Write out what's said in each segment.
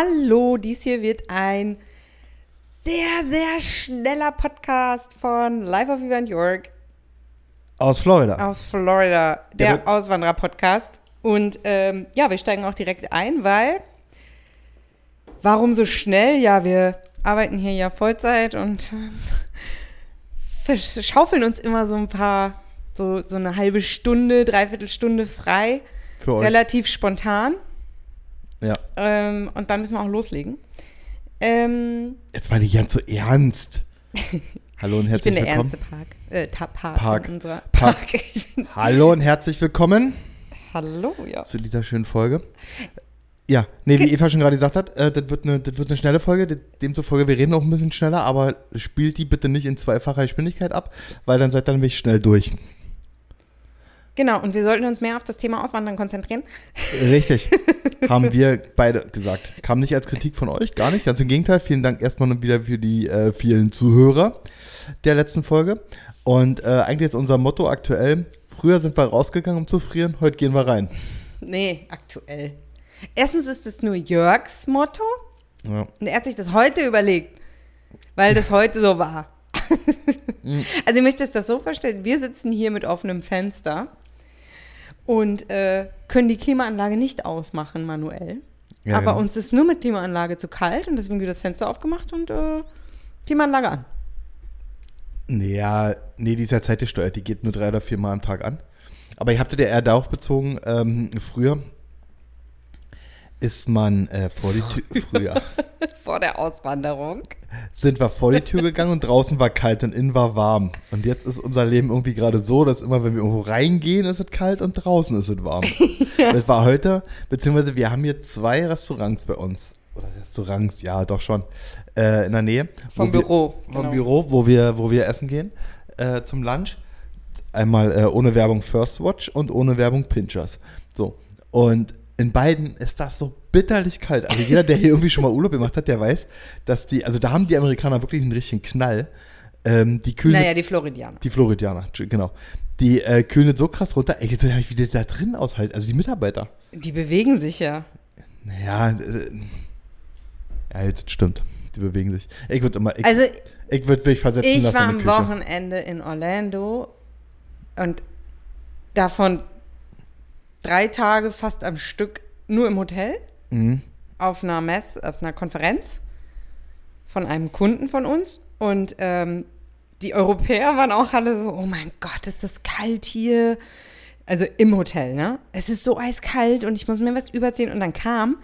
Hallo, dies hier wird ein sehr, sehr schneller Podcast von Life of Event York Aus Florida. aus Florida, der Der Auswanderer-Podcast. Und ähm, ja, wir steigen auch direkt ein, weil warum so schnell? Ja, wir arbeiten hier ja Vollzeit und ähm, verschaufeln uns immer so ein paar, so, so eine halbe Stunde, dreiviertel Stunde frei, Für euch. relativ spontan. Ja. Ähm, und dann müssen wir auch loslegen. Ähm, Jetzt meine ich ganz so ernst. Hallo und ich herzlich bin der willkommen. ernste Park. Äh, Part Park. unserer Park. Park. Ich bin, Hallo und herzlich willkommen hallo, ja. zu dieser schönen Folge. Ja, nee, wie Eva schon gerade gesagt hat, äh, das, wird eine, das wird eine schnelle Folge. Das- Demzufolge, wir reden auch ein bisschen schneller, aber spielt die bitte nicht in zweifacher Geschwindigkeit ab, weil dann seid ihr nämlich schnell durch. Genau, und wir sollten uns mehr auf das Thema Auswandern konzentrieren. Richtig. Haben wir beide gesagt. Kam nicht als Kritik von euch, gar nicht. Ganz im Gegenteil. Vielen Dank erstmal noch wieder für die äh, vielen Zuhörer der letzten Folge. Und äh, eigentlich ist unser Motto aktuell: Früher sind wir rausgegangen, um zu frieren, heute gehen wir rein. Nee, aktuell. Erstens ist es nur Jörgs Motto Ja. und er hat sich das heute überlegt, weil das heute so war. also ihr möchtet das so vorstellen, wir sitzen hier mit offenem Fenster und äh, können die Klimaanlage nicht ausmachen manuell. Ja, aber genau. uns ist nur mit Klimaanlage zu kalt und deswegen wird das Fenster aufgemacht und äh, Klimaanlage an. Nee, ja, nee, die ist ja zeitgesteuert, die geht nur drei oder vier Mal am Tag an. Aber ich habe dir eher darauf bezogen, ähm, früher ist man äh, vor die Tür, früher Vor der Auswanderung. sind wir vor die Tür gegangen und draußen war kalt und innen war warm. Und jetzt ist unser Leben irgendwie gerade so, dass immer, wenn wir irgendwo reingehen, ist es kalt und draußen ist es warm. Das war heute, beziehungsweise wir haben hier zwei Restaurants bei uns. Oder Restaurants, ja, doch schon. Äh, in der Nähe. Vom wir- Büro, Vom genau. Büro, wo wir, wo wir essen gehen äh, zum Lunch. Einmal äh, ohne Werbung First Watch und ohne Werbung Pinchers. So. Und in beiden ist das so bitterlich kalt. Also jeder, der hier irgendwie schon mal Urlaub gemacht hat, der weiß, dass die, also da haben die Amerikaner wirklich einen richtigen Knall. Ähm, die kühlen, Naja, die Floridianer. die Floridianer, genau. Die äh, kühlen so krass runter. Ey, jetzt weiß ich nicht, wie die da drin aushalten. Also die Mitarbeiter. Die bewegen sich ja. Naja, äh, ja, das stimmt. Die bewegen sich. Ich würde immer, ich, Also ich würde mich versetzen Ich lassen war in am. Wochenende in Orlando und davon drei Tage fast am Stück nur im Hotel Mhm. auf einer Mess, auf einer Konferenz von einem Kunden von uns und ähm, die Europäer waren auch alle so, oh mein Gott, ist das kalt hier. Also im Hotel, ne? Es ist so eiskalt und ich muss mir was überziehen. Und dann kam,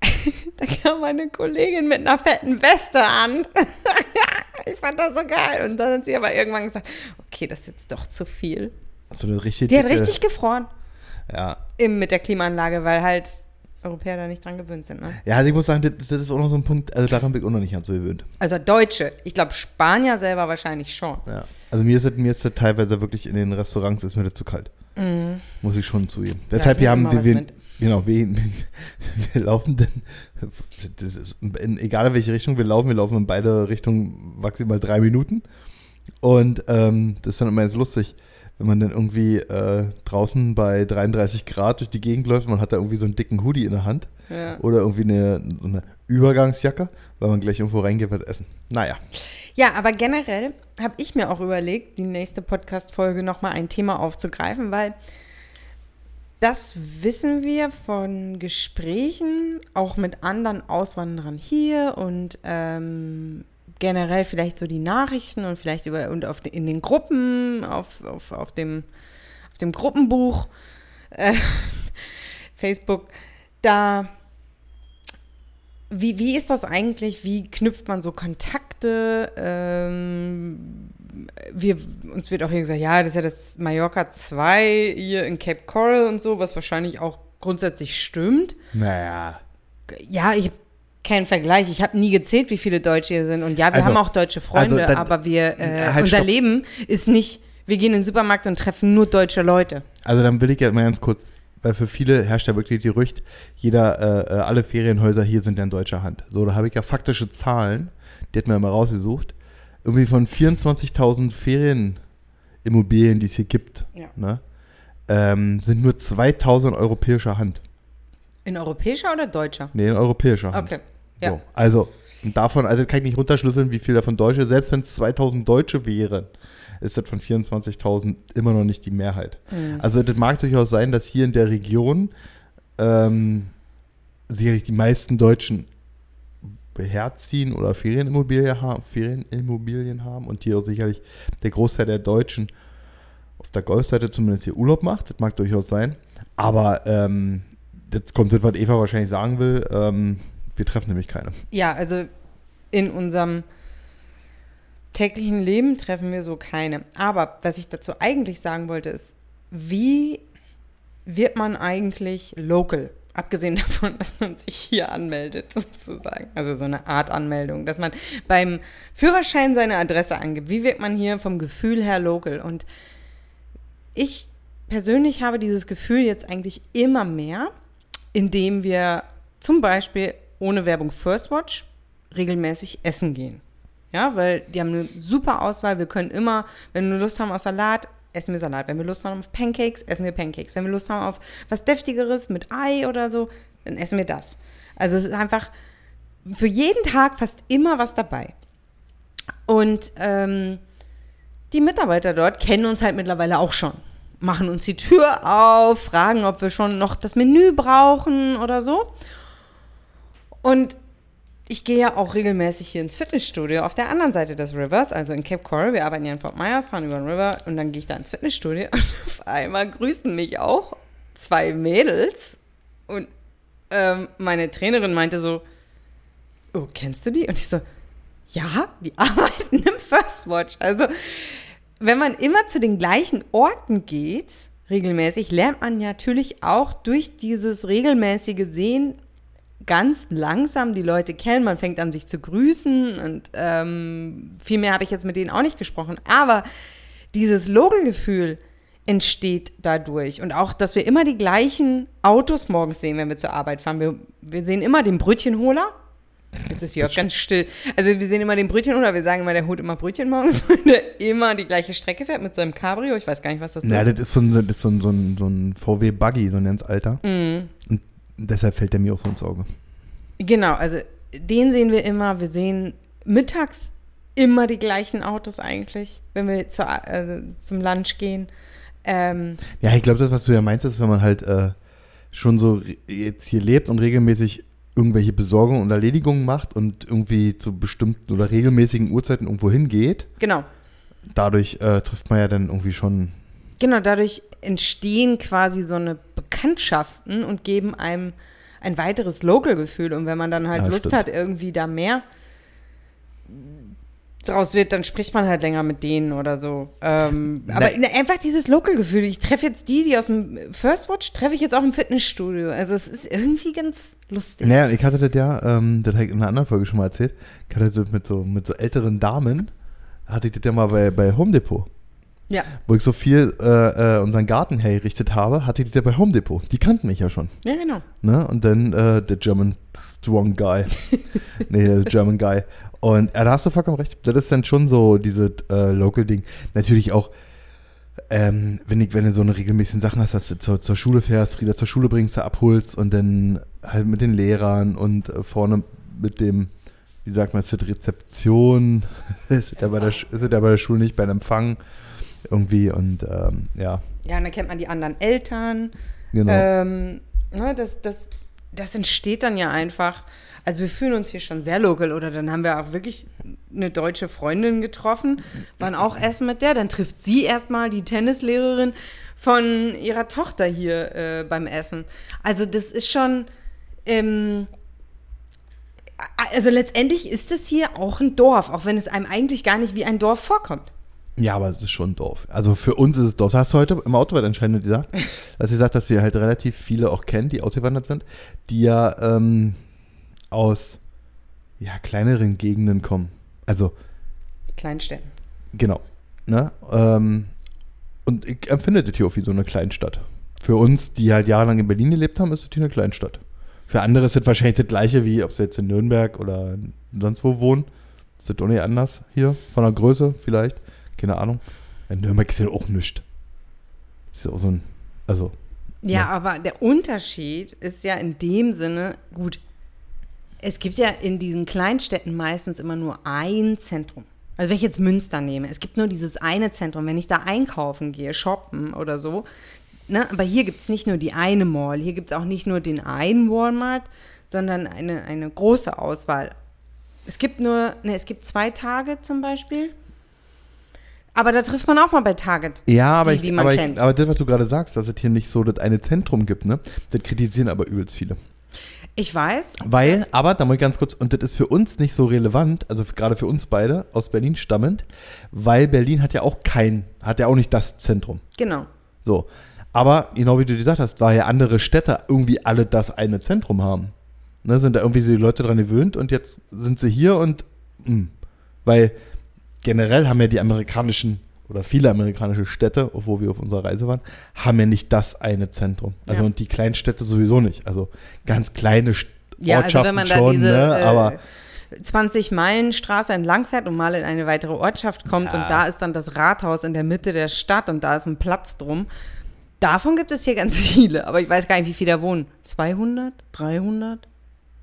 da kam meine Kollegin mit einer fetten Weste an. ich fand das so geil. Und dann hat sie aber irgendwann gesagt, okay, das ist jetzt doch zu viel. So eine richtig Die hat dicke- richtig gefroren Ja. im, mit der Klimaanlage, weil halt Europäer da nicht dran gewöhnt sind. Ne? Ja, also ich muss sagen, das, das ist auch noch so ein Punkt, also daran bin ich auch noch nicht ganz so gewöhnt. Also Deutsche. Ich glaube, Spanier selber wahrscheinlich schon. Ja. Also mir ist, das, mir ist das teilweise wirklich in den Restaurants ist mir das zu kalt. Muss ich schon zugeben. Deshalb, wir haben, wir, mit. genau, wir, wir laufen dann, das ist, in, egal in welche Richtung wir laufen, wir laufen in beide Richtungen maximal drei Minuten. Und ähm, das ist dann immer ganz lustig, wenn man dann irgendwie äh, draußen bei 33 Grad durch die Gegend läuft, man hat da irgendwie so einen dicken Hoodie in der Hand. Ja. Oder irgendwie eine, so eine Übergangsjacke, weil man gleich irgendwo reingeht, wird essen. Naja. Ja, aber generell habe ich mir auch überlegt, die nächste Podcast-Folge nochmal ein Thema aufzugreifen, weil das wissen wir von Gesprächen, auch mit anderen Auswanderern hier und ähm, generell vielleicht so die Nachrichten und vielleicht über und auf, in den Gruppen, auf, auf, auf, dem, auf dem Gruppenbuch, äh, Facebook, da wie, wie ist das eigentlich? Wie knüpft man so Kontakte? Ähm, wir, uns wird auch hier gesagt, ja, das ist ja das Mallorca 2 hier in Cape Coral und so, was wahrscheinlich auch grundsätzlich stimmt. Naja. Ja, ich habe keinen Vergleich. Ich habe nie gezählt, wie viele Deutsche hier sind. Und ja, wir Also- haben auch deutsche Freunde, also dann- aber wir, äh, Halt, unser stopp. Leben ist nicht, wir gehen in den Supermarkt und treffen nur deutsche Leute. Also dann will ich ja mal ganz kurz, weil für viele herrscht ja wirklich die Gerücht, jeder, äh, äh, alle Ferienhäuser hier sind ja in deutscher Hand. So, da habe ich ja faktische Zahlen, die hat mir mal rausgesucht, irgendwie von 24.000 Ferienimmobilien, die es hier gibt, Ja. ne, ähm, sind nur 2.000 europäischer Hand. In europäischer oder deutscher? Nee, in europäischer Hand. Okay. Ja. So, also davon also kann ich nicht runterschlüsseln, wie viel davon Deutsche, selbst wenn es 2000 Deutsche wären, ist das von 24.000 immer noch nicht die Mehrheit. Mhm. Also das mag durchaus sein, dass hier in der Region ähm, sicherlich die meisten Deutschen herziehen oder Ferienimmobilien haben, Ferienimmobilien haben und hier auch sicherlich der Großteil der Deutschen auf der Golfseite zumindest hier Urlaub macht. Das mag durchaus sein. Aber ähm, jetzt kommt das, was Eva wahrscheinlich sagen will. Ähm, wir treffen nämlich keine. Ja, also in unserem täglichen Leben treffen wir so keine. Aber was ich dazu eigentlich sagen wollte, ist, wie wird man eigentlich local? Abgesehen davon, dass man sich hier anmeldet, sozusagen. Also so eine Art Anmeldung, dass man beim Führerschein seine Adresse angibt. Wie wird man hier vom Gefühl her local? Und ich persönlich habe dieses Gefühl jetzt eigentlich immer mehr, indem wir zum Beispiel ohne Werbung First Watch regelmäßig essen gehen. Ja, weil die haben eine super Auswahl. Wir können immer, wenn wir Lust haben auf Salat, essen wir Salat. Wenn wir Lust haben auf Pancakes, essen wir Pancakes. Wenn wir Lust haben auf was Deftigeres mit Ei oder so, dann essen wir das. Also es ist einfach für jeden Tag fast immer was dabei. Und ähm, die Mitarbeiter dort kennen uns halt mittlerweile auch schon. Machen uns die Tür auf, fragen, ob wir schon noch das Menü brauchen oder so. Und ich gehe ja auch regelmäßig hier ins Fitnessstudio auf der anderen Seite des Rivers, also in Cape Coral. Wir arbeiten ja in Fort Myers, fahren über den River und dann gehe ich da ins Fitnessstudio und auf einmal grüßen mich auch zwei Mädels und ähm, meine Trainerin meinte so, oh, kennst du die? Und ich so, ja, die arbeiten im First Watch. Also, wenn man immer zu den gleichen Orten geht, regelmäßig, lernt man natürlich auch durch dieses regelmäßige Sehen ganz langsam die Leute kennen. Man fängt an, sich zu grüßen und ähm, viel mehr habe ich jetzt mit denen auch nicht gesprochen. Aber dieses Logelgefühl entsteht dadurch. Und auch, dass wir immer die gleichen Autos morgens sehen, wenn wir zur Arbeit fahren. Wir, wir sehen immer den Brötchenholer. Jetzt ist Jörg ganz still. Also wir sehen immer den Brötchenholer, wir sagen immer, der holt immer Brötchen morgens, weil der immer die gleiche Strecke fährt mit seinem Cabrio. Ich weiß gar nicht, was das Ja, ist. das ist so ein, das ist so ein, so ein, so ein VW-Buggy, so ein ganz alter. Mhm. Und deshalb fällt der mir auch so ins Auge. Genau, also den sehen wir immer. Wir sehen mittags immer die gleichen Autos eigentlich, wenn wir zur, äh, zum Lunch gehen. Ähm, Ja, ich glaube, das, was du ja meinst, ist, wenn man halt äh, schon so jetzt hier lebt und regelmäßig irgendwelche Besorgungen und Erledigungen macht und irgendwie zu bestimmten oder regelmäßigen Uhrzeiten irgendwo hingeht, genau, dadurch äh, trifft man ja dann irgendwie schon. Genau, dadurch entstehen quasi so eine Bekanntschaften und geben einem ein weiteres Local-Gefühl. Und wenn man dann halt Ja, Lust stimmt. hat, irgendwie da mehr draus wird, dann spricht man halt länger mit denen oder so. Ähm, aber Ne. einfach dieses Local-Gefühl. Ich treffe jetzt die, die aus dem First Watch, treffe ich jetzt auch im Fitnessstudio. Also es ist irgendwie ganz lustig. Naja, ich hatte das ja, ähm, das habe ich in einer anderen Folge schon mal erzählt, ich hatte das mit so, mit so älteren Damen, hatte ich das ja mal bei, bei Home Depot. Ja, Wo ich so viel äh, äh, unseren Garten hergerichtet habe, hatte ich das ja bei Home Depot. Die kannten mich ja schon. ja, genau. Ne? Und dann äh, der German Strong Guy. nee, der German Guy. Und äh, da hast du vollkommen recht. Das ist dann schon so dieses äh, Local-Ding. Natürlich auch, ähm, wenn, ich, wenn du so eine regelmäßigen Sachen hast, dass du zur, zur Schule fährst, Frieda zur Schule bringst, da abholst und dann halt mit den Lehrern und äh, vorne mit dem, wie sagt man, ist das Rezeption, ist ja bei der, ist ja bei der Schule nicht, beim Empfang irgendwie und ähm, ja, Ja, und dann kennt man die anderen Eltern. genau. Ähm, ne, das, das, das entsteht dann ja einfach. Also wir fühlen uns hier schon sehr local oder dann haben wir auch wirklich eine deutsche Freundin getroffen, waren auch essen mit der, dann trifft sie erstmal die Tennislehrerin von ihrer Tochter hier äh, beim Essen. Also das ist schon, ähm, also letztendlich ist es hier auch ein Dorf, auch wenn es einem eigentlich gar nicht wie ein Dorf vorkommt. Ja, aber es ist schon doof. Also für uns ist es doof. Das hast du heute im Auto was entscheidend gesagt, dass sie sagt, dass wir halt relativ viele auch kennen, die ausgewandert sind, die ja ähm, aus ja, kleineren Gegenden kommen. Also, Kleinstädten. genau. Ne? Ähm, und ich empfinde das hier auch wie so eine Kleinstadt. Für uns, die halt jahrelang in Berlin gelebt haben, ist das hier eine Kleinstadt. Für andere ist das wahrscheinlich das gleiche, wie ob sie jetzt in Nürnberg oder sonst wo wohnen. Ist das doch nicht anders hier, von der Größe vielleicht. Keine Ahnung. In Nürnberg ist ja auch nichts. Ist ja auch so ein, also Ja, aber der Unterschied ist ja in dem Sinne, gut, es gibt ja in diesen Kleinstädten meistens immer nur ein Zentrum. Also wenn ich jetzt Münster nehme, es gibt nur dieses eine Zentrum. Wenn ich da einkaufen gehe, shoppen oder so, ne, aber hier gibt es nicht nur die eine Mall, hier gibt es auch nicht nur den einen Walmart, sondern eine, eine große Auswahl. Es gibt nur, ne, es gibt zwei Tage zum Beispiel. Aber da trifft man auch mal bei Target. Ja, aber, die, ich, die man aber, kennt. ich, aber das, was du gerade sagst, dass es hier nicht so das eine Zentrum gibt, ne? Das kritisieren aber übelst viele. Ich weiß. Weil, aber, da muss ich ganz kurz, und das ist für uns nicht so relevant, also gerade für uns beide aus Berlin stammend, weil Berlin hat ja auch kein, hat ja auch nicht das Zentrum. Genau. So. Aber, genau wie du gesagt hast, weil ja andere Städte irgendwie alle das eine Zentrum haben. Ne, sind da irgendwie so die Leute dran gewöhnt und jetzt sind sie hier und, mh. weil generell haben ja die amerikanischen oder viele amerikanische Städte, wo wir auf unserer Reise waren, haben ja nicht das eine Zentrum. Also Ja. und die kleinen Städte sowieso nicht. Also ganz kleine St Ja, Ortschaften also wenn man da schon, diese ne? äh, aber 20 Meilen Straße entlang fährt und mal in eine weitere Ortschaft kommt Ja. und da ist dann das Rathaus in der Mitte der Stadt und da ist ein Platz drum. Davon gibt es hier ganz viele, aber ich weiß gar nicht, wie viele da wohnen. 200? 300?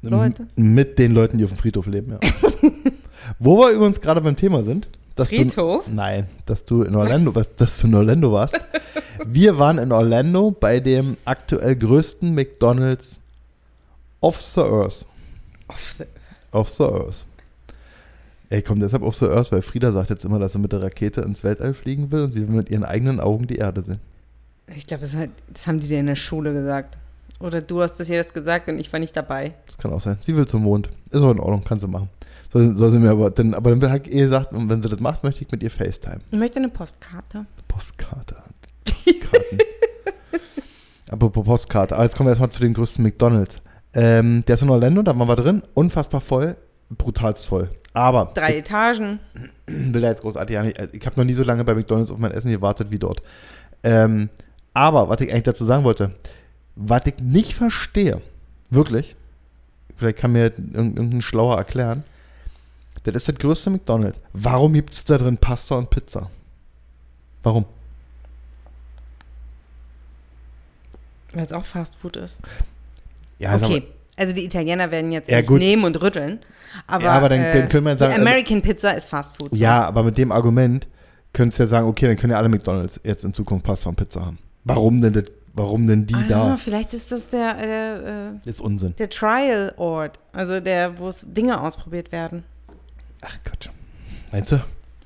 Leute? M- Mit den Leuten, die auf dem Friedhof leben, ja. Wo wir übrigens gerade beim Thema sind. Dass Friedhof? Du, nein, dass du in Orlando, dass du in Orlando warst. Wir waren in Orlando bei dem aktuell größten McDonalds of the Earth. Off the- Of the Earth. Ey, komm deshalb auf the Earth, weil Frieda sagt jetzt immer, dass sie mit der Rakete ins Weltall fliegen will und sie will mit ihren eigenen Augen die Erde sehen. Ich glaube, das, das haben die dir in der Schule gesagt. Oder du hast das hier das gesagt und ich war nicht dabei. Das kann auch sein. Sie will zum Mond. Ist auch in Ordnung, kann sie machen. Soll, soll sie mir aber, dann, aber dann hat ihr gesagt, und wenn sie das macht, möchte ich mit ihr FaceTime. Ich möchte eine Postkarte. Postkarte. Postkarten. Apropos Postkarte. Aber jetzt kommen wir erstmal zu den größten McDonalds. Ähm, der ist in Orlando, da waren wir drin. Unfassbar voll. Brutalst voll. Aber Drei Etagen. ich will da jetzt großartig nicht. Ich habe noch nie so lange bei McDonalds auf mein Essen gewartet wie dort. Ähm, aber, was ich eigentlich dazu sagen wollte, was ich nicht verstehe, wirklich, vielleicht kann mir irgend- irgendein Schlauer erklären, das ist das größte McDonalds. Warum gibt es da drin Pasta und Pizza? Warum? Weil es auch Fast Food ist. Ja, okay. Also die Italiener werden jetzt Ja, nehmen und rütteln. Aber, Ja, aber dann- äh, dann können wir sagen, also- American Pizza ist Fast Food. Ja, aber mit dem Argument könntest du ja sagen, okay, dann können ja alle McDonalds jetzt in Zukunft Pasta und Pizza haben. Warum denn, das, warum denn die da? vielleicht ist das der, äh, äh, ist Unsinn. der Trial-Ort. Also der, wo es Dinge ausprobiert werden. Ach Gott. Meinst du?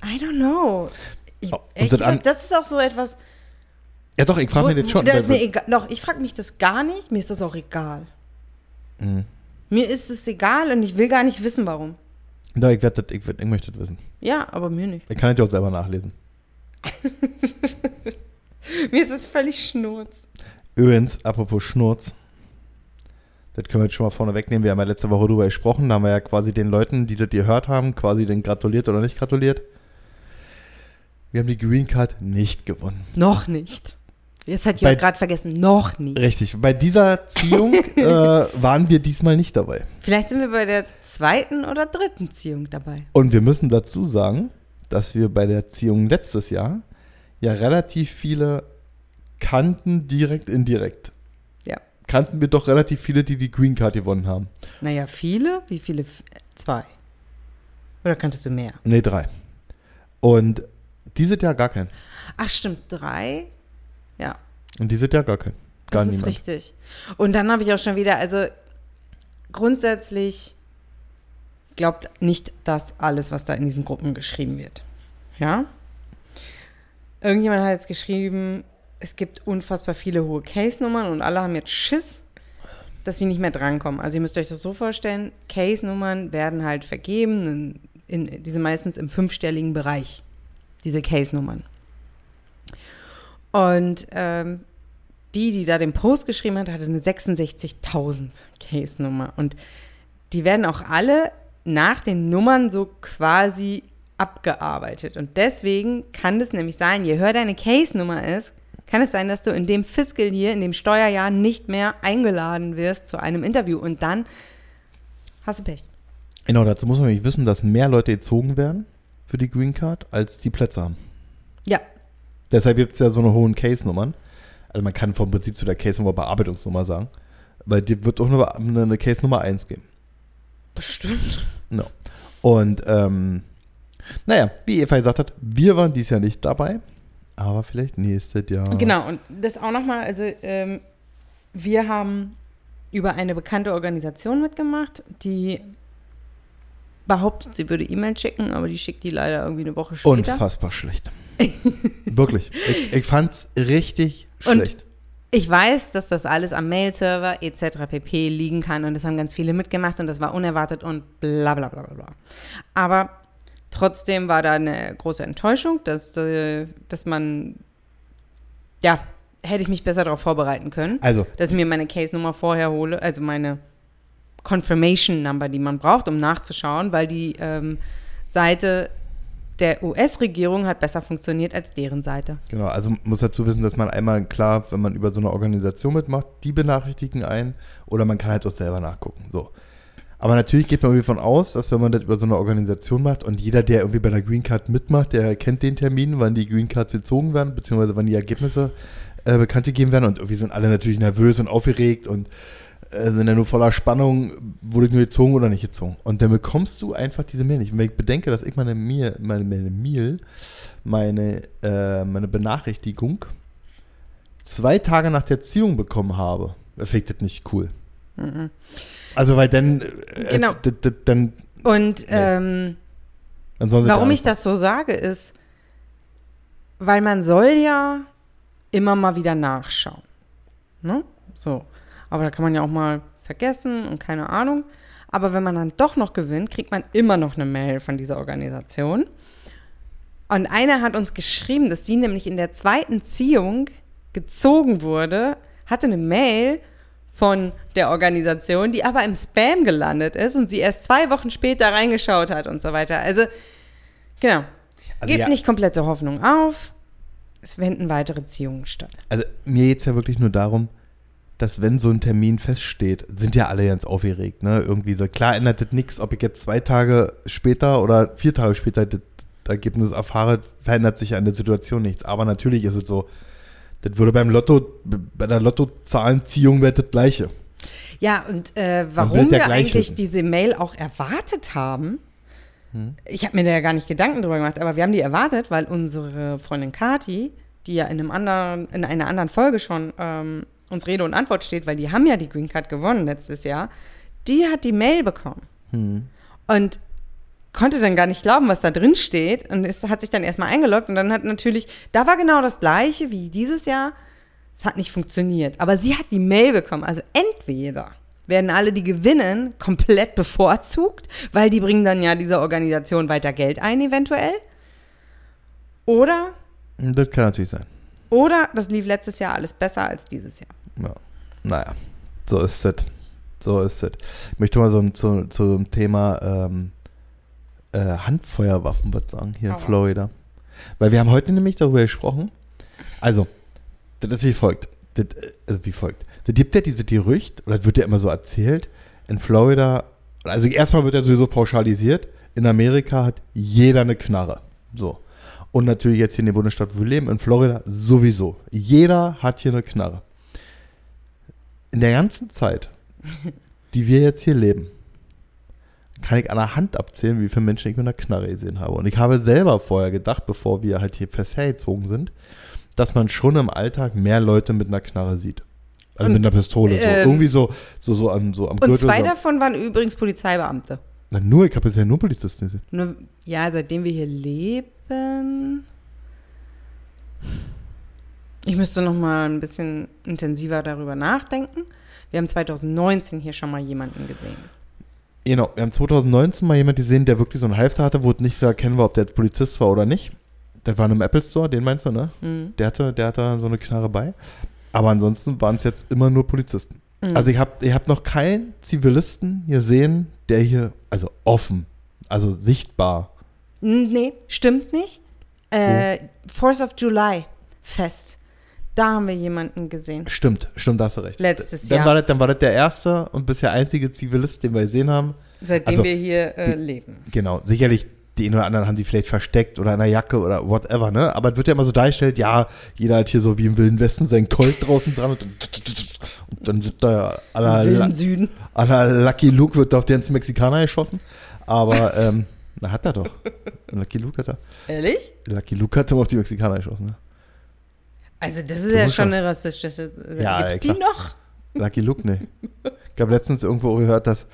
I don't know. Ich, Oh, ich das glaub, das ist auch so etwas. Ja doch, ich frage mich jetzt schon. Das ist mir egal. Doch, ich frage mich das gar nicht. Mir ist das auch egal. Mhm. Mir ist es egal und ich will gar nicht wissen, warum. Doch, ich, werd ich, werd, ich möchte das wissen. Ja, aber mir nicht. Ich kann ja auch selber nachlesen. Mir ist es völlig schnurz. Übrigens, apropos Schnurz. Das können wir jetzt schon mal vorne wegnehmen. Wir haben ja letzte Woche drüber gesprochen. Da haben wir ja quasi den Leuten, die das gehört haben, quasi den gratuliert oder nicht gratuliert. Wir haben die Green Card nicht gewonnen. Noch nicht. Jetzt hat jemand gerade vergessen. Noch nicht. Richtig. Bei dieser Ziehung äh, waren wir diesmal nicht dabei. Vielleicht sind wir bei der zweiten oder dritten Ziehung dabei. Und wir müssen dazu sagen, dass wir bei der Ziehung letztes Jahr ja relativ viele kannten, direkt, indirekt. Ja. Kannten wir doch relativ viele, die die Green Card gewonnen haben. Naja, viele? Wie viele? Zwei. Oder kanntest du mehr? Nee, drei. Und dieses Jahr gar keinen. Ach, stimmt, drei. Ja, Und dieses Jahr gar keinen. Gar das ist niemand. richtig. Und dann habe ich auch schon wieder, also grundsätzlich glaubt nicht das alles, was da in diesen Gruppen geschrieben wird. Ja? Irgendjemand hat jetzt geschrieben, es gibt unfassbar viele hohe Case-Nummern und alle haben jetzt Schiss, dass sie nicht mehr drankommen. Also ihr müsst euch das so vorstellen, Case-Nummern werden halt vergeben, in, in, diese meistens im fünfstelligen Bereich, diese Case-Nummern. Und ähm, die, die da den Post geschrieben hat, hatte eine 66.000 Case-Nummer. Und die werden auch alle nach den Nummern so quasi abgearbeitet. Und deswegen kann es nämlich sein, je höher deine Case-Nummer ist, kann es sein, dass du in dem Fiscal Year, in dem Steuerjahr nicht mehr eingeladen wirst zu einem Interview. Und dann hast du Pech. Genau, dazu muss man nämlich wissen, dass mehr Leute gezogen werden für die Green Card, als die Plätze haben. Ja, Deshalb gibt es ja so eine hohen Case-Nummern. Also man kann vom Prinzip zu der Case-Nummer Bearbeitungsnummer sagen. Weil dir wird auch nur eine Case Nummer 1 geben. Bestimmt. No. Und ähm, naja, wie Eva gesagt hat, wir waren dieses Jahr nicht dabei, aber vielleicht nächstes Jahr. Genau, und das auch nochmal, also ähm, wir haben über eine bekannte Organisation mitgemacht, die behauptet, sie würde E-Mail schicken, aber die schickt die leider irgendwie eine Woche später. Unfassbar schlecht. Wirklich. Ich, ich fand's richtig Und schlecht. Ich weiß, dass das alles am Mail-Server etc. pp. liegen kann und das haben ganz viele mitgemacht und das war unerwartet und bla bla bla bla bla. Aber trotzdem war da eine große Enttäuschung, dass, äh, dass man, ja, hätte ich mich besser darauf vorbereiten können, Also, dass ich mir meine Case-Nummer vorher hole, also meine Confirmation-Number, die man braucht, um nachzuschauen, weil die ähm, Seite der US-Regierung hat besser funktioniert als deren Seite. genau, also muss dazu wissen, dass man einmal klar, wenn man über so eine Organisation mitmacht, die benachrichtigen einen oder man kann halt auch selber nachgucken. So. Aber natürlich geht man irgendwie von aus, dass wenn man das über so eine Organisation macht und jeder, der irgendwie bei der Green Card mitmacht, der kennt den Termin, wann die Green Cards gezogen werden, beziehungsweise wann die Ergebnisse äh, bekannt gegeben werden. Und irgendwie sind alle natürlich nervös und aufgeregt und äh, sind ja nur voller Spannung, wurde ich nur gezogen oder nicht gezogen. Und dann bekommst du einfach diese Mail nicht. Und wenn ich bedenke, dass ich meine Mail, meine, meine Mail, meine, äh, meine Benachrichtigung zwei Tage nach der Ziehung bekommen habe, ich das nicht cool. Also, weil dann, äh, Genau. dann, Und ähm, sollen sie Warum ich das so sage, ist, weil man soll ja immer mal wieder nachschauen. Ne? So. Aber da kann man ja auch mal vergessen und keine Ahnung. Aber wenn man dann doch noch gewinnt, kriegt man immer noch eine Mail von dieser Organisation. Und einer hat uns geschrieben, dass sie nämlich in der zweiten Ziehung gezogen wurde, hatte eine Mail von der Organisation, die aber im Spam gelandet ist und sie erst zwei Wochen später reingeschaut hat und so weiter. Also, genau. Also Gebt ja. nicht komplette Hoffnung auf. Es finden weitere Ziehungen statt. Also mir geht es ja wirklich nur darum, dass wenn so ein Termin feststeht, sind ja alle ganz aufgeregt, ne? Irgendwie so, klar ändert das nichts, ob ich jetzt zwei Tage später oder vier Tage später das Ergebnis erfahre, verändert sich an der Situation nichts. Aber natürlich ist es so, das würde beim Lotto, bei der Lottozahlenziehung wäre das Gleiche. Ja, und äh, warum wir eigentlich wissen. diese Mail auch erwartet haben, ich habe mir da ja gar nicht Gedanken drüber gemacht, aber wir haben die erwartet, weil unsere Freundin Kati, die ja in, einem anderen, in einer anderen Folge schon ähm, uns Rede und Antwort steht, weil die haben ja die Green Card gewonnen letztes Jahr, die hat die Mail bekommen. Und konnte dann gar nicht glauben, was da drin steht und ist, hat sich dann erstmal eingeloggt und dann hat natürlich, da war genau das gleiche wie dieses Jahr. Es hat nicht funktioniert, aber sie hat die Mail bekommen. Also entweder werden alle, die gewinnen, komplett bevorzugt, weil die bringen dann ja dieser Organisation weiter Geld ein, eventuell. Oder, Das kann natürlich sein. oder das lief letztes Jahr alles besser als dieses Jahr. Ja. Naja, so ist es. So ist es. Ich möchte mal so ein- zu, zum Thema ähm, äh, Handfeuerwaffen was sagen, hier in Aua. Florida. Weil wir haben heute nämlich darüber gesprochen. Also, das ist wie folgt. Das, äh, wie folgt. Das gibt ja diese Gerücht, oder das wird ja immer so erzählt, in Florida, also erstmal wird ja sowieso pauschalisiert, in Amerika hat jeder eine Knarre. So. Und natürlich jetzt hier in der Bundesstaat, wo wir leben, in Florida sowieso. Jeder hat hier eine Knarre. In der ganzen Zeit, die wir jetzt hier leben, kann ich an der Hand abzählen, wie viele Menschen ich mit einer Knarre gesehen habe. Und ich habe selber vorher gedacht, bevor wir halt hier fest hergezogen sind, dass man schon im Alltag mehr Leute mit einer Knarre sieht. Also Und, mit einer Pistole. So. ähm, Irgendwie so, so, so, am, so am Und Gürtel. zwei so. davon waren übrigens Polizeibeamte. Na, nur, ich habe bisher nur Polizisten gesehen. Nur, ja, seitdem wir hier leben. Ich müsste noch mal ein bisschen intensiver darüber nachdenken. Wir haben 2019 hier schon mal jemanden gesehen. Genau, wir haben 2019 mal jemanden gesehen, der wirklich so einen Halfter hatte, wo es nicht erkennen war, ob der jetzt Polizist war oder nicht. Der war in einem Apple Store, den meinst du, ne? Mhm. Der hatte, der hatte so eine Knarre bei. Aber ansonsten waren es jetzt immer nur Polizisten. Mhm. Also ich habe ich hab noch keinen Zivilisten gesehen, der hier, also offen, also sichtbar. Nee, stimmt nicht. Äh, Force of July Fest. Da haben wir jemanden gesehen. Stimmt, stimmt, da hast du recht. Letztes dann Jahr. War das, dann war das der erste und bisher einzige Zivilist, den wir gesehen haben. Seitdem Also, wir hier äh, die- leben. Genau, sicherlich den oder anderen haben sie vielleicht versteckt oder in einer Jacke oder whatever, ne? Aber es wird ja immer so dargestellt, ja, jeder hat hier so wie im Wilden Westen sein Colt draußen dran und, und dann wird da aller, Wilden Süden. aller Lucky Luke wird da auf den Mexikaner geschossen. Aber, ähm, na, hat er doch. Lucky Luke hat er. Ehrlich? Lucky Luke hat ihm auf die Mexikaner geschossen, ne? Also das ist Du ja schon eine rassistische. Ja, Gibt's ja, die noch? Lucky Luke, ne. Ich habe letztens irgendwo gehört, dass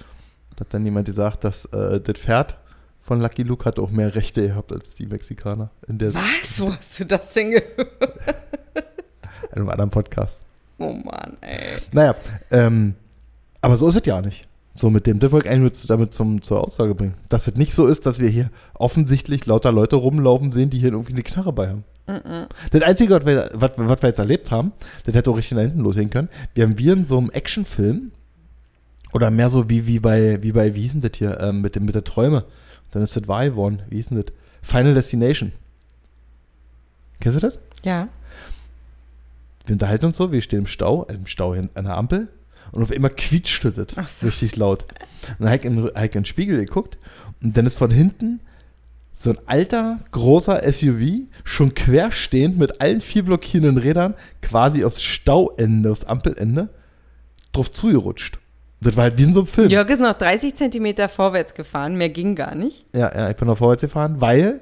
hat dann jemand gesagt, dass äh, das Pferd von Lucky Luke hat auch mehr Rechte gehabt als die Mexikaner in der Was? Wo hast du das denn gehört? in einem anderen Podcast. Oh Mann, ey. Naja, ähm, aber so ist es ja nicht. So mit dem, das wollte ich eigentlich nur damit zum, zur Aussage bringen. Dass es nicht so ist, dass wir hier offensichtlich lauter Leute rumlaufen sehen, die hier irgendwie eine Knarre bei haben. Das Einzige, was wir, was, was wir jetzt erlebt haben, das hätte auch richtig nach hinten losgehen können. Wir haben wir in so einem Actionfilm oder mehr so wie, wie bei, wie bei, wie hieß denn das hier, ähm, mit, dem, mit der Träume. Dann ist das wahr geworden. Wie hieß denn das? Final Destination. Kennst du das? Ja. Wir unterhalten uns so, wir stehen im Stau, im Stau an der Ampel und auf einmal quietscht es so. richtig laut. Und dann habe ich, in, hab ich in den Spiegel geguckt und dann ist von hinten so ein alter, großer SUV, schon querstehend mit allen vier blockierenden Rädern, quasi aufs Stauende, aufs Ampelende, drauf zugerutscht. Das war halt wie in so einem Film. Jörg ist noch 30 Zentimeter vorwärts gefahren, mehr ging gar nicht. Ja, ja, ich bin noch vorwärts gefahren, weil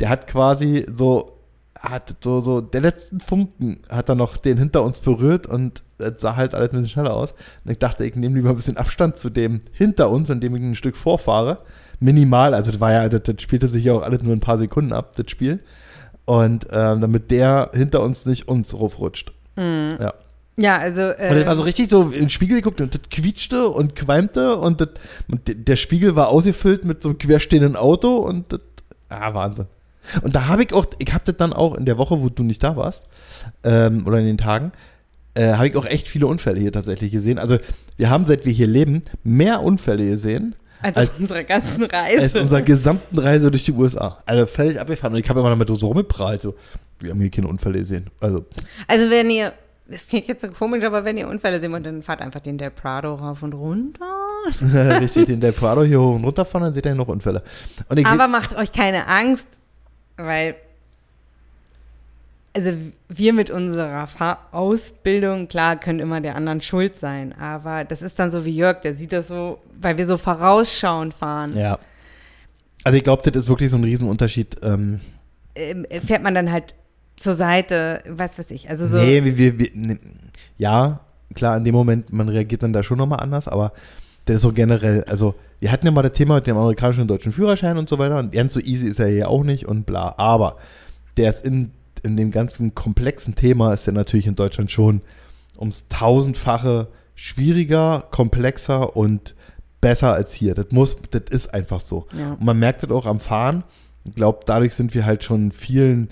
der hat quasi so, hat so, so, der letzten Funken hat er noch den hinter uns berührt und es sah halt alles ein bisschen schneller aus. Und ich dachte, ich nehme lieber ein bisschen Abstand zu dem hinter uns, indem ich ein Stück vorfahre. Minimal, also das war ja, das, das spielte sich ja auch alles nur ein paar Sekunden ab, das Spiel. Und ähm, damit der hinter uns nicht uns raufrutscht. Ja. Ja, also. Äh, Und das war so richtig so in den Spiegel geguckt und das quietschte und qualmte und, das, und de- der Spiegel war ausgefüllt mit so einem querstehenden Auto und das, ah, Wahnsinn. Und da habe ich auch, ich habe das dann auch in der Woche, wo du nicht da warst, ähm, oder in den Tagen, äh, habe ich auch echt viele Unfälle hier tatsächlich gesehen. Also wir haben, seit wir hier leben, mehr Unfälle gesehen also als- auf unserer ganzen als Reise. unserer gesamten Reise durch die USA. Also völlig abgefahren. Und ich habe immer damit so rumgeprahlt, so, wir haben hier keine Unfälle gesehen. Also, Also wenn ihr, das klingt jetzt so komisch, aber wenn ihr Unfälle seht, und dann fahrt einfach den Del Prado rauf und runter. richtig, den Del Prado hier hoch und runter fahren, dann seht ihr noch Unfälle. Aber macht euch keine Angst, weil also wir mit unserer Fahrausbildung, klar, können immer der anderen schuld sein, aber das ist dann so wie Jörg, der sieht das so, weil wir so vorausschauend fahren, Ja. Also ich glaube, das ist wirklich so ein Riesenunterschied. Ähm, ähm, fährt man dann halt zur Seite, was weiß ich, also so. Nee, wir, wir, wir, ne, ja, klar, in dem Moment, man reagiert dann da schon nochmal anders, aber das ist so generell, also wir hatten ja mal das Thema mit dem amerikanischen und deutschen Führerschein und so weiter und ganz so easy ist er hier auch nicht und bla, aber der ist in, in dem ganzen komplexen Thema ist der natürlich in Deutschland schon ums tausendfache schwieriger, komplexer und besser als hier. Das muss, das ist einfach so. Ja. Und man merkt das auch am Fahren. Ich glaube, dadurch sind wir halt schon in vielen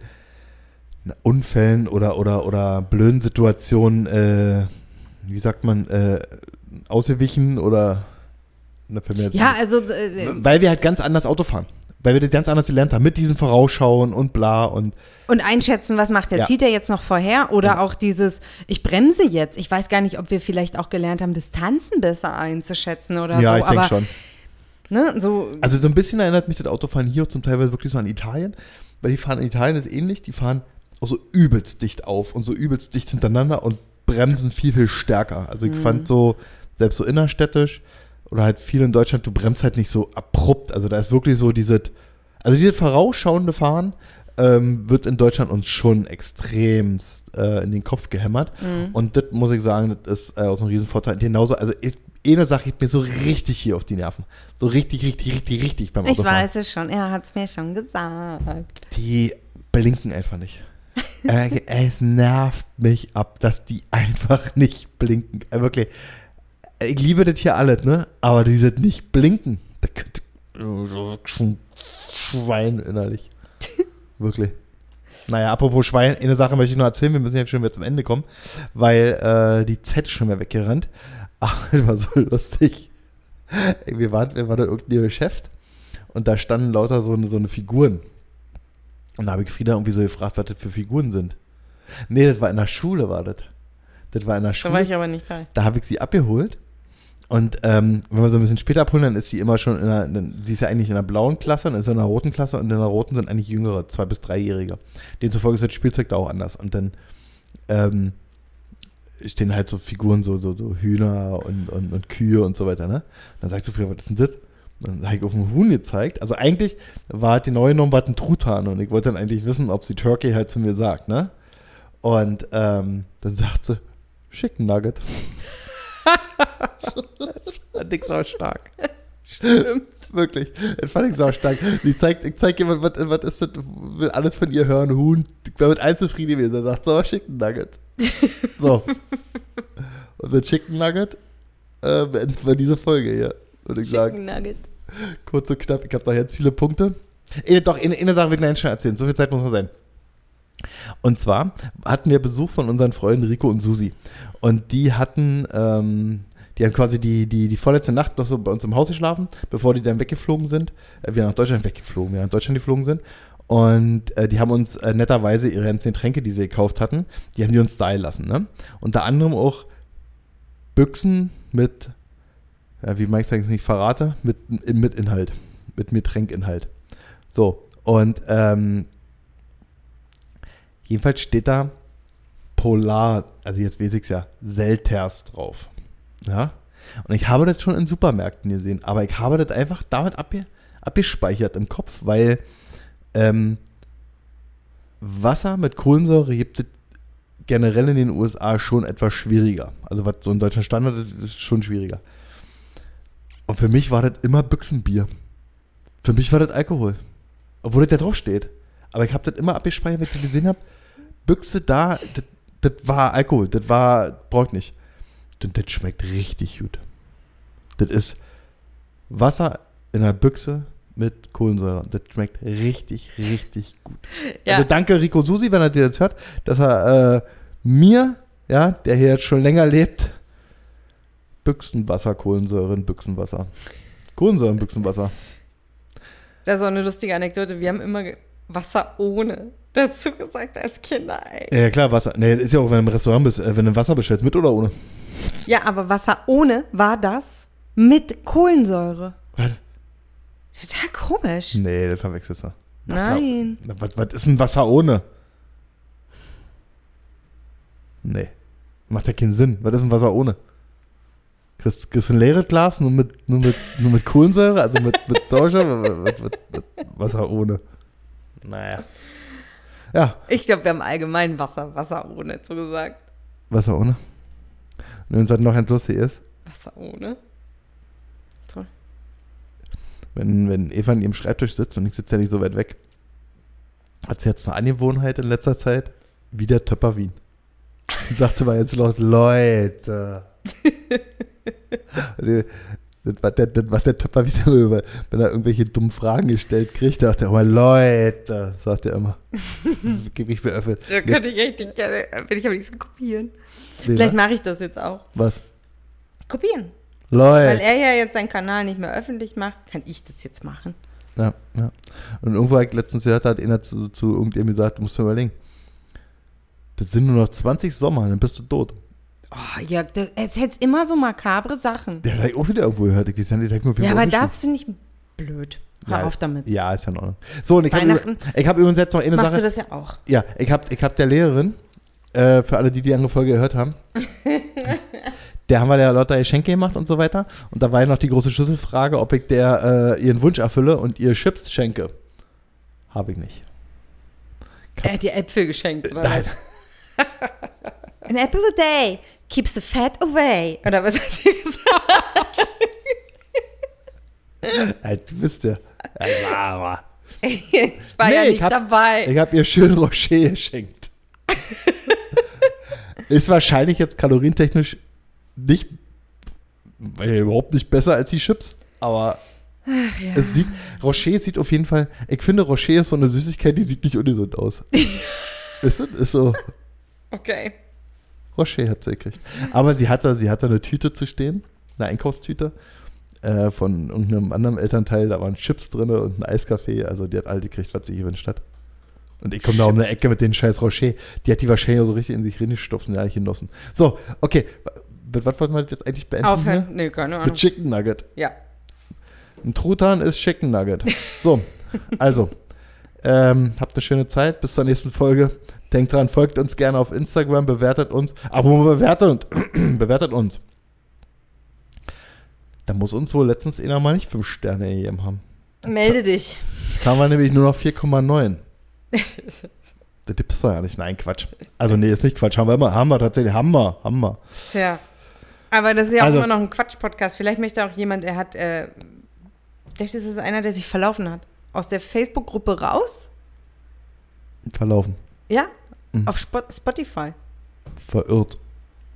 Unfällen oder, oder, oder blöden Situationen, äh, wie sagt man, äh, ausgewichen oder jetzt Ja, also äh, weil wir halt ganz anders Auto fahren. Weil wir das ganz anders gelernt haben, mit diesem Vorausschauen und bla und und einschätzen, was macht er? Ja. Zieht er jetzt noch vorher? Oder auch dieses, ich bremse jetzt. Ich weiß gar nicht, ob wir vielleicht auch gelernt haben, Distanzen besser einzuschätzen oder ja, so. ich denke schon. Ne, so, Also so ein bisschen erinnert mich das Autofahren hier zum Teil wirklich so an Italien, weil die fahren in Italien ist ähnlich, die fahren auch so übelst dicht auf und so übelst dicht hintereinander und bremsen viel, viel stärker. Also ich fand so, selbst so innerstädtisch oder halt viel in Deutschland, du bremst halt nicht so abrupt. Also da ist wirklich so dieses, also dieses vorausschauende Fahren ähm, wird in Deutschland uns schon extremst äh, in den Kopf gehämmert. Und das muss ich sagen, das ist äh, auch so ein Riesenvorteil. Genauso, also ich, eine Sache geht mir so richtig hier auf die Nerven. So richtig, richtig, richtig, richtig beim ich Autofahren. weiß es schon, er hat es mir schon gesagt. Die blinken einfach nicht. äh, es nervt mich ab, dass die einfach nicht blinken. Äh, wirklich. Ich liebe das hier alles, ne? Aber dieses nicht blinken, da könnte schon Schwein innerlich. Wirklich. Naja, apropos Schwein, eine Sache möchte ich noch erzählen, wir müssen jetzt schon wieder zum Ende kommen, weil äh, die Z schon wieder weggerannt. Aber das war so lustig. Wir waren, wir waren in irgendeinem Geschäft und da standen lauter so eine, so eine Figuren. Und da habe ich Frieda irgendwie so gefragt, was das für Figuren sind. Nee, das war in der Schule, war das. Das war in der Da Schule. war ich aber nicht bei. Da habe ich sie abgeholt Und ähm, wenn wir so ein bisschen später abholen, dann ist sie immer schon in einer, sie ist ja eigentlich in einer blauen Klasse, dann ist sie in einer roten Klasse und in der roten sind eigentlich jüngere, zwei- bis dreijährige. Demzufolge ist das Spielzeug da auch anders. Und dann ähm, stehen halt so Figuren, so, so, so Hühner und, und, und Kühe und so weiter, ne? dann sagt Sophia, was ist denn das? Dann habe ich auf den Huhn gezeigt. Also eigentlich war die neue Nummer ein Truthahn und ich wollte dann eigentlich wissen, ob sie Turkey halt zu mir sagt, ne? Und ähm, dann sagt sie, Chicken Nugget. Fand ich sau stark. Stimmt. Wirklich. Das fand ich sau stark. Die zeigt, ich zeig jemand, was, was ist das, will alles von ihr hören, Huhn. Ich war mit allen zufrieden gewesen. Er sagt, so, Chicken Nugget. So. Und mit Chicken Nugget äh, beenden wir diese Folge hier. Würde ich sagen. Chicken Nugget. Kurz und knapp, ich habe doch jetzt viele Punkte. Eine, doch, eine, eine Sache will ich noch schnell erzählen. So viel Zeit muss noch sein. Und zwar hatten wir Besuch von unseren Freunden Rico und Susi. Und die hatten, ähm, die haben quasi die, die, die vorletzte Nacht noch so bei uns im Haus geschlafen, bevor die dann weggeflogen sind. Äh, wir nach Deutschland weggeflogen, wir nach Deutschland geflogen sind. Und äh, die haben uns äh, netterweise ihre ganzen Getränke, die sie gekauft hatten, die haben die uns da lassen. Ne? Unter anderem auch Büchsen mit, ja, wie ich sagen, nicht verrate, mit, mit Inhalt, mit, mit Tränkinhalt. So, und ähm, jedenfalls steht da Polar, also jetzt weiß ich es ja, Selters drauf. Ja, und ich habe das schon in Supermärkten gesehen, aber ich habe das einfach damit abge, abgespeichert im Kopf, weil ähm, Wasser mit Kohlensäure gibt es generell in den USA schon etwas schwieriger. Also was so ein deutscher Standard ist, ist schon schwieriger. Und für mich war das immer Büchsenbier. Für mich war das Alkohol. Obwohl das da drauf steht. Aber ich habe das immer abgespeichert, wenn ich gesehen habe. Büchse da, das war Alkohol. Das war, braucht nicht. Und das schmeckt richtig gut. Das ist Wasser in einer Büchse mit Kohlensäure. Das schmeckt richtig, richtig gut. Ja. Also danke Rico Susi, wenn er dir das hört, dass er äh, mir, ja, der hier jetzt schon länger lebt, Büchsenwasser, Kohlensäure in Büchsenwasser. Kohlensäure in Büchsenwasser. Das ist auch eine lustige Anekdote. Wir haben immer Wasser ohne dazu gesagt als Kinder. Ey. Ja klar, Wasser. Nee, das ist ja auch, wenn du im Restaurant bist, äh, wenn du Wasser bestellst, mit oder ohne? Ja, aber Wasser ohne war das mit Kohlensäure. Was? Total komisch. Nee, das verwechselst du. Wasser- Nein. Was, was ist ein Wasser ohne? Nee. Macht ja keinen Sinn. Was ist ein Wasser ohne? Kriegst, kriegst du ein leeres Glas nur mit, nur mit, nur mit Kohlensäure, also mit, mit was- was- Wasser ohne. Naja. Ja, Ich glaube, wir haben allgemein Wasser, Wasser ohne zugesagt. Wasser ohne. Und wenn es halt noch ein lustig ist, Wasser ohne. Toll. wenn, wenn Eva an ihrem Schreibtisch sitzt und ich sitze ja nicht so weit weg, hat sie jetzt eine Angewohnheit in letzter Zeit, wie der Töpper Wien. Und sagte mal jetzt laut, Leute. Das macht der, das macht der Töpper wieder über, wenn er irgendwelche dummen Fragen gestellt kriegt, sagt er immer, Leute, sagt er immer. Gib ich mir öffnen. Da könnte ich richtig gerne, will ich am liebsten kopieren. Nee, Vielleicht ne? mache ich das jetzt auch. Was? Kopieren. Weil Leute. er ja jetzt seinen Kanal nicht mehr öffentlich macht, kann ich das jetzt machen. Ja, ja. Und irgendwo ich letztens gehört, hat einer zu, zu irgendjemandem gesagt, du musst dir überlegen, das sind nur noch 20 Sommer, dann bist du tot. Oh, Jörg, das- es hätte immer so makabre Sachen. Der hat auch wieder irgendwo gehört. Ich weiß ja nicht, wie Ja, er aber das finde ich blöd. Hör Ja, auf damit. Ja, ist ja in Ordnung. So, und ich habe ich hab übrigens jetzt noch eine Machst du Sache. das ja auch. Ja, ich habe ich hab der Lehrerin, äh, für alle, die die andere Folge gehört haben, der haben wir ja lauter Geschenke gemacht und so weiter. Und da war ja noch die große Schlüsselfrage, ob ich der äh, ihren Wunsch erfülle und ihr Chips schenke. Habe ich nicht. Er hat dir Äpfel geschenkt, oder Nein. was? An apple a day keeps the fat away. Oder was hat sie gesagt? Du bist ja. Ja, ich war ja Nee, ich nicht hab- dabei. Ich habe ihr schön Rocher geschenkt. Ist wahrscheinlich jetzt kalorientechnisch nicht, weil überhaupt nicht besser als die Chips, aber ja. es sieht, Rocher sieht auf jeden Fall, ich finde Rocher ist so eine Süßigkeit, die sieht nicht ungesund aus. ist, das? ist so, okay. Rocher hat sie gekriegt. Aber sie hatte, sie hatte eine Tüte zu stehen, eine Einkaufstüte äh, von irgendeinem anderen Elternteil, da waren Chips drin und ein Eiskaffee, also die hat all gekriegt, was sie gewünscht hat. Und ich komme da um eine Ecke mit den scheiß Rocher. Die hat die wahrscheinlich auch so richtig in sich reingestopft und ja nicht genossen. So, okay. mit was wollten wir jetzt eigentlich beenden? Aufhören. hier? Nee, keine Mit Ahnung. Chicken Nugget. Ja. Ein Truthahn ist Chicken Nugget. So, also, ähm, habt eine schöne Zeit. Bis zur nächsten Folge. Denkt dran, folgt uns gerne auf Instagram, bewertet uns. Aber bewertet, bewertet uns. Da muss uns wohl letztens einer mal nicht 5 Sterne gegeben haben. Melde dich. Jetzt haben wir nämlich nur noch 4,9. Das gibt's doch ja nicht. Nein, Quatsch. Also, nee, ist nicht Quatsch. Haben wir immer, haben wir tatsächlich, haben wir, haben wir. Tja. Aber das ist ja auch Also- immer noch ein Quatsch-Podcast. Vielleicht möchte auch jemand, er hat, äh, vielleicht ist es einer, der sich verlaufen hat. Aus der Facebook-Gruppe raus? Verlaufen. Ja. Mhm. Auf Spo Spotify. Verirrt.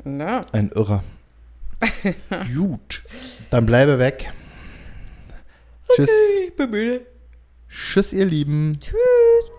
Ja. Ein Irrer. Gut. Dann bleibe weg. Tschüss. Ich bin müde. Tschüss, ihr Lieben. Tschüss.